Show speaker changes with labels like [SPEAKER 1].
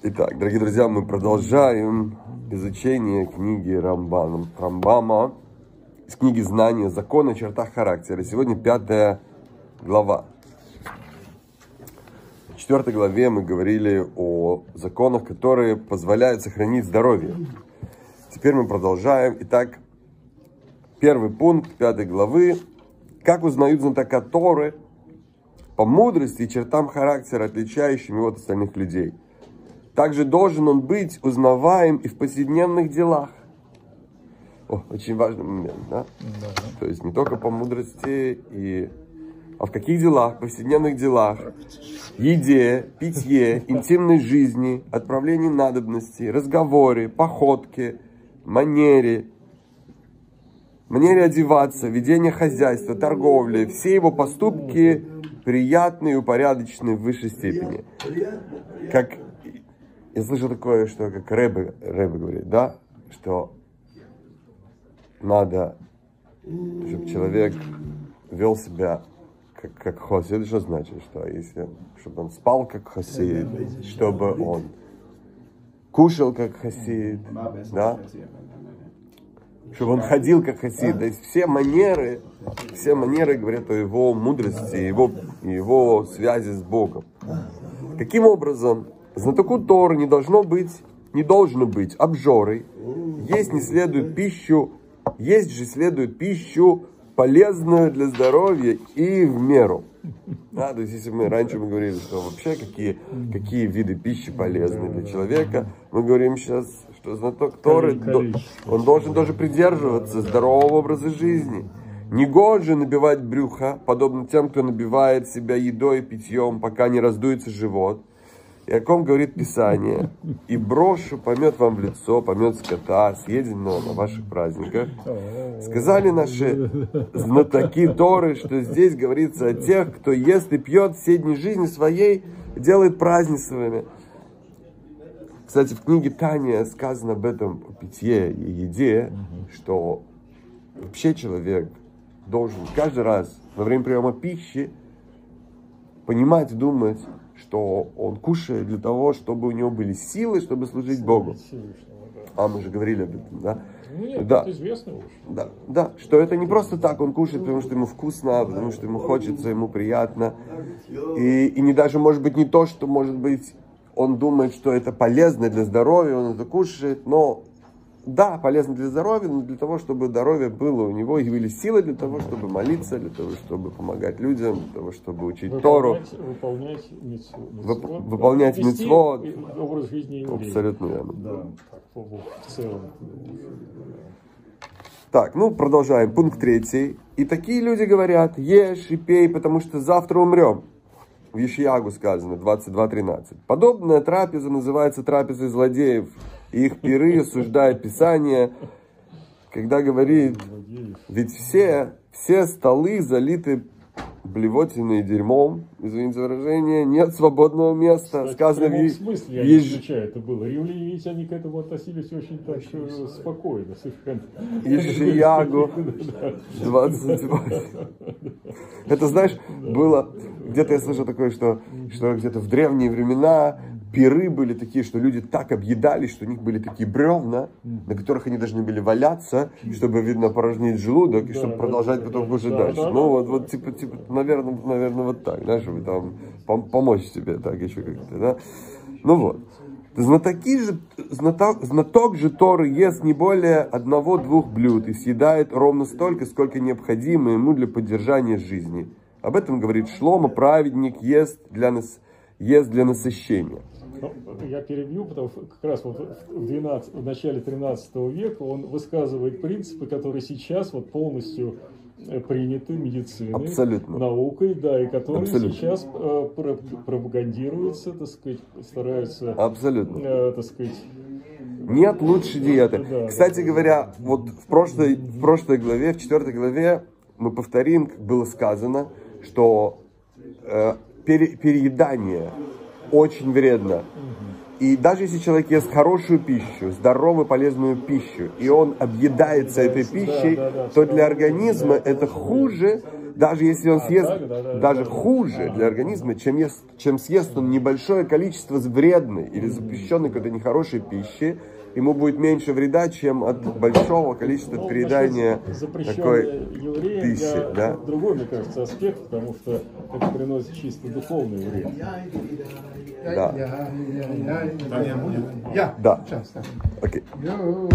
[SPEAKER 1] Итак, дорогие друзья, мы продолжаем изучение книги Рамбана, Рамбама из книги «Знания закона о чертах характера». Сегодня пятая глава. В четвертой главе мы говорили о законах, которые позволяют сохранить здоровье. Теперь мы продолжаем. Итак, первый пункт пятой главы. Как узнают знатока Торы по мудрости и чертам характера, отличающим его от остальных людей – также должен он быть узнаваем и в повседневных делах. О, очень важный момент, да? да? То есть не только по мудрости, и... а в каких делах? В повседневных делах. Еде, питье, интимной жизни, отправлении надобностей, разговоре, походке, манере, манере одеваться, ведение хозяйства, торговли. Все его поступки приятные и упорядоченные в высшей степени. Как я слышал такое, что как Рэбе, Рэбе говорит, да, что надо, чтобы человек вел себя как, как хасид. Что значит? Что если, чтобы он спал как хасид, чтобы он кушал как хасид, да? Чтобы он ходил как хасид. То есть все манеры, все манеры говорят о его мудрости, его, его связи с Богом. Каким образом Знатоку Торы не должно быть, не должно быть обжорой. Есть не следует пищу, есть же следует пищу полезную для здоровья и в меру. Да, то есть, если мы раньше мы говорили, что вообще какие, какие виды пищи полезны для человека, мы говорим сейчас, что знаток Торы, он должен тоже придерживаться здорового образа жизни. Не Негоже набивать брюха, подобно тем, кто набивает себя едой и питьем, пока не раздуется живот – и о ком говорит Писание. И брошу помет вам в лицо, помет скота, съеденного на ваших праздниках. Сказали наши знатоки Торы, что здесь говорится о тех, кто ест и пьет все дни жизни своей, делает празднествами. Кстати, в книге Таня сказано об этом о питье и еде, что вообще человек должен каждый раз во время приема пищи понимать, думать, что он кушает для того, чтобы у него были силы, чтобы служить Богу. А мы же говорили об этом, да?
[SPEAKER 2] Ну, нет,
[SPEAKER 1] да.
[SPEAKER 2] это известно уже.
[SPEAKER 1] Да, да, что это не просто так, он кушает, потому что ему вкусно, потому что ему хочется, ему приятно. И, и не даже, может быть, не то, что, может быть, он думает, что это полезно для здоровья, он это кушает, но да, полезно для здоровья, но для того, чтобы здоровье было у него, и были силы для того, чтобы молиться, для того, чтобы помогать людям, для того, чтобы учить выполнять, Тору.
[SPEAKER 2] Выполнять митцвот.
[SPEAKER 1] Вып, выполнять.
[SPEAKER 2] Образ жизни еврея.
[SPEAKER 1] Абсолютно верно.
[SPEAKER 2] Да, в целом.
[SPEAKER 1] Так, ну продолжаем. Пункт третий. И такие люди говорят, ешь и пей, потому что завтра умрем. В Ешиягу сказано, 22.13. Подобная трапеза называется трапезой злодеев их пиры осуждает Писание, когда говорит, ведь все, все столы залиты блевотиной дерьмом, извините за выражение, нет свободного места.
[SPEAKER 2] Кстати,
[SPEAKER 1] Сказано
[SPEAKER 2] в, в смысле, я еж... не это было. Римляне ведь они к этому относились очень так э, спокойно, совершенно.
[SPEAKER 1] Ишиягу 28. Это, знаешь, было, где-то я слышал такое, что, что где-то в древние времена пиры были такие, что люди так объедались, что у них были такие бревна, на которых они должны были валяться, чтобы, видно, порожнить желудок, и чтобы продолжать потом кушать дальше. Ну, вот, вот, типа, типа, наверное, наверное, вот так, да, чтобы там пом помочь себе так еще как-то, да. Ну вот. Знатоки же, знаток, знаток же Торы ест не более одного-двух блюд и съедает ровно столько, сколько необходимо ему для поддержания жизни. Об этом говорит Шлома, праведник ест для, нас, ест для насыщения.
[SPEAKER 2] Ну, я перебью, потому что как раз вот в, 12, в начале 13 века он высказывает принципы, которые сейчас вот полностью э, приняты медициной,
[SPEAKER 1] Абсолютно.
[SPEAKER 2] наукой, да, и которые
[SPEAKER 1] Абсолютно.
[SPEAKER 2] сейчас э, пропагандируются, так сказать, стараются,
[SPEAKER 1] Абсолютно.
[SPEAKER 2] Э, так сказать,
[SPEAKER 1] нет лучшей диеты. Да, Кстати да, говоря, да. вот в прошлой, в прошлой главе, в четвертой главе мы повторим, как было сказано, что э, пере, переедание очень вредно. И даже если человек ест хорошую пищу, здоровую, полезную пищу, и он объедается этой пищей, то для организма это хуже, Даже если он
[SPEAKER 2] А,
[SPEAKER 1] съест
[SPEAKER 2] так, да, да,
[SPEAKER 1] даже
[SPEAKER 2] да.
[SPEAKER 1] хуже для организма, чем, ест, чем съест он небольшое количество вредной или запрещенной какой-то нехорошей пищи, ему будет меньше вреда, чем от большого количества
[SPEAKER 2] Ну, запрещенной
[SPEAKER 1] такой пищи. Да?
[SPEAKER 2] другой, мне кажется, аспект, потому что это приносит чисто духовный вред.
[SPEAKER 1] Да.
[SPEAKER 3] Я.
[SPEAKER 1] Да.
[SPEAKER 3] Сейчас, так.
[SPEAKER 1] Окей.
[SPEAKER 3] Yo,